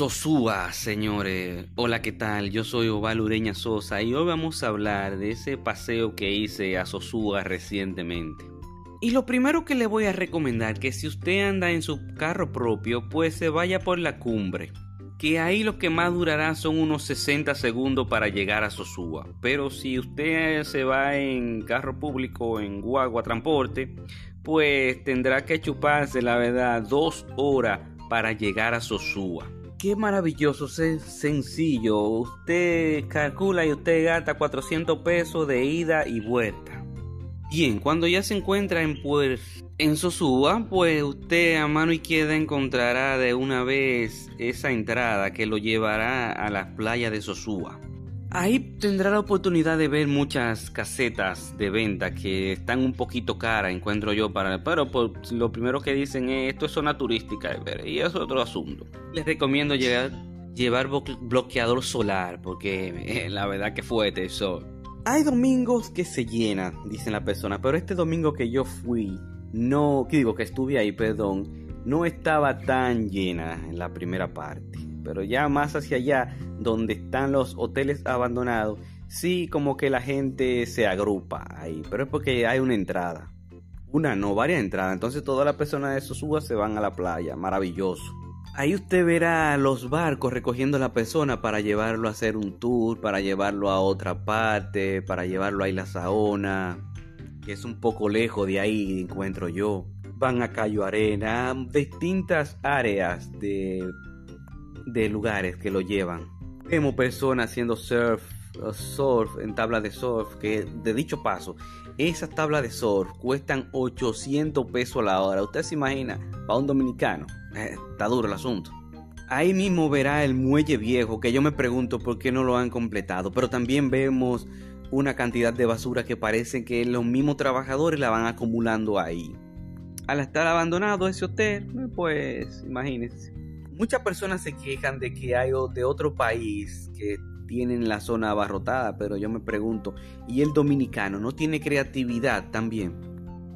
Sosúa, señores. Hola, ¿qué tal? Yo soy Oval Ureña Sosa y hoy vamos a hablar de ese paseo que hice a Sosúa recientemente. Y lo primero que le voy a recomendar que si usted anda en su carro propio, pues se vaya por la cumbre. Que ahí lo que más durará son unos 60 segundos para llegar a Sosúa. Pero si usted se va en carro público, en guagua, transporte, pues tendrá que chuparse, la verdad, dos horas para llegar a Sosúa. Qué maravilloso, es sencillo. Usted calcula y usted gasta 400 pesos de ida y vuelta. Bien, cuando ya se encuentra en, pues, en Sosúa, pues usted a mano izquierda encontrará de una vez esa entrada que lo llevará a las playas de Sosúa. Ahí tendrá la oportunidad de ver muchas casetas de venta que están un poquito caras, encuentro yo, para, pero lo primero que dicen es esto es zona turística, y eso es otro asunto. Les recomiendo llevar, llevar bloqueador solar, porque eh, la verdad que fuerte eso. Hay domingos que se llenan, dicen la persona, pero este domingo que yo fui, no, que digo que estuve ahí, perdón, no estaba tan llena en la primera parte pero ya más hacia allá, donde están los hoteles abandonados, sí como que la gente se agrupa ahí, pero es porque hay una entrada. Una, no, varias entradas. Entonces todas las personas de Sosúa se van a la playa. Maravilloso. Ahí usted verá los barcos recogiendo a la persona para llevarlo a hacer un tour, para llevarlo a otra parte, para llevarlo a Isla Saona, que es un poco lejos de ahí, encuentro yo. Van a Cayo Arena, distintas áreas de de lugares que lo llevan. Vemos personas haciendo surf, uh, surf en tabla de surf, que de dicho paso, esas tablas de surf cuestan 800 pesos la hora. Usted se imagina, para un dominicano, eh, está duro el asunto. Ahí mismo verá el muelle viejo, que yo me pregunto por qué no lo han completado, pero también vemos una cantidad de basura que parece que los mismos trabajadores la van acumulando ahí. Al estar abandonado ese hotel, pues imagínense. Muchas personas se quejan de que hay de otro país que tienen la zona abarrotada, pero yo me pregunto, ¿y el dominicano no tiene creatividad también?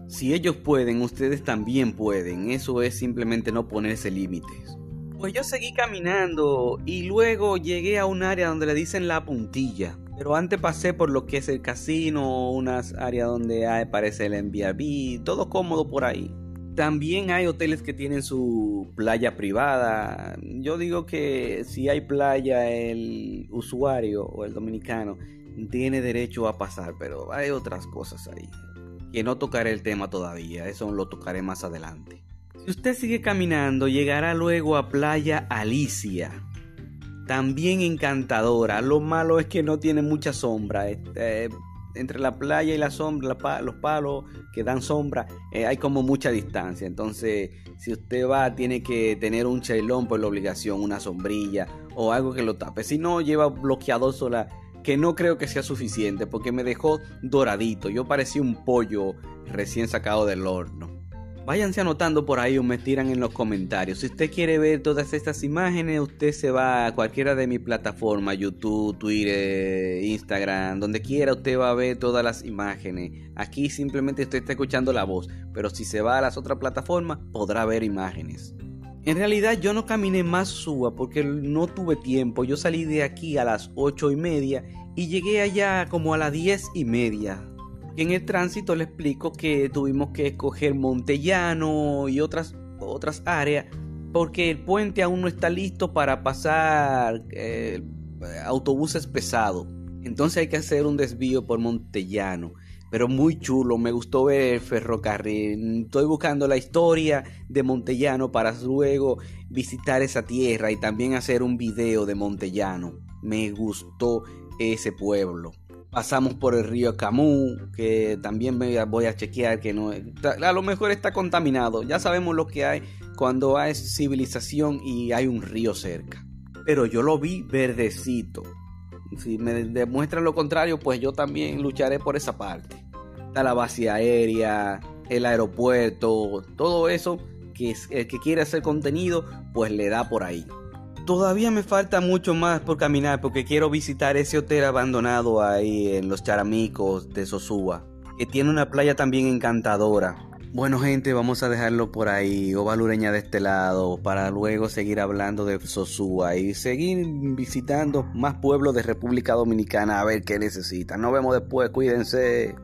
Si ellos pueden, ustedes también pueden. Eso es simplemente no ponerse límites. Pues yo seguí caminando y luego llegué a un área donde le dicen la puntilla. Pero antes pasé por lo que es el casino, unas áreas donde hay, parece el Airbnb, todo cómodo por ahí. También hay hoteles que tienen su playa privada. Yo digo que si hay playa, el usuario o el dominicano tiene derecho a pasar, pero hay otras cosas ahí. Que no tocaré el tema todavía, eso lo tocaré más adelante. Si usted sigue caminando, llegará luego a Playa Alicia. También encantadora. Lo malo es que no tiene mucha sombra. Este, entre la playa y la sombra, los palos que dan sombra, eh, hay como mucha distancia. Entonces, si usted va, tiene que tener un chelón por la obligación, una sombrilla o algo que lo tape. Si no, lleva bloqueador solar, que no creo que sea suficiente porque me dejó doradito. Yo parecía un pollo recién sacado del horno. Váyanse anotando por ahí o me tiran en los comentarios. Si usted quiere ver todas estas imágenes, usted se va a cualquiera de mis plataformas, YouTube, Twitter, Instagram, donde quiera usted va a ver todas las imágenes. Aquí simplemente usted está escuchando la voz, pero si se va a las otras plataformas podrá ver imágenes. En realidad yo no caminé más suba porque no tuve tiempo. Yo salí de aquí a las ocho y media y llegué allá como a las diez y media en el tránsito le explico que tuvimos que escoger Montellano y otras, otras áreas porque el puente aún no está listo para pasar eh, autobuses pesados. Entonces hay que hacer un desvío por Montellano. Pero muy chulo, me gustó ver el ferrocarril. Estoy buscando la historia de Montellano para luego visitar esa tierra y también hacer un video de Montellano. Me gustó ese pueblo. Pasamos por el río Camus, que también voy a chequear que no... A lo mejor está contaminado. Ya sabemos lo que hay cuando hay civilización y hay un río cerca. Pero yo lo vi verdecito. Si me demuestran lo contrario, pues yo también lucharé por esa parte. Está la base aérea, el aeropuerto, todo eso que el que quiere hacer contenido, pues le da por ahí. Todavía me falta mucho más por caminar porque quiero visitar ese hotel abandonado ahí en los Charamicos de Sosúa, que tiene una playa también encantadora. Bueno gente, vamos a dejarlo por ahí, Ovalureña de este lado, para luego seguir hablando de Sosúa y seguir visitando más pueblos de República Dominicana a ver qué necesitan. Nos vemos después, cuídense.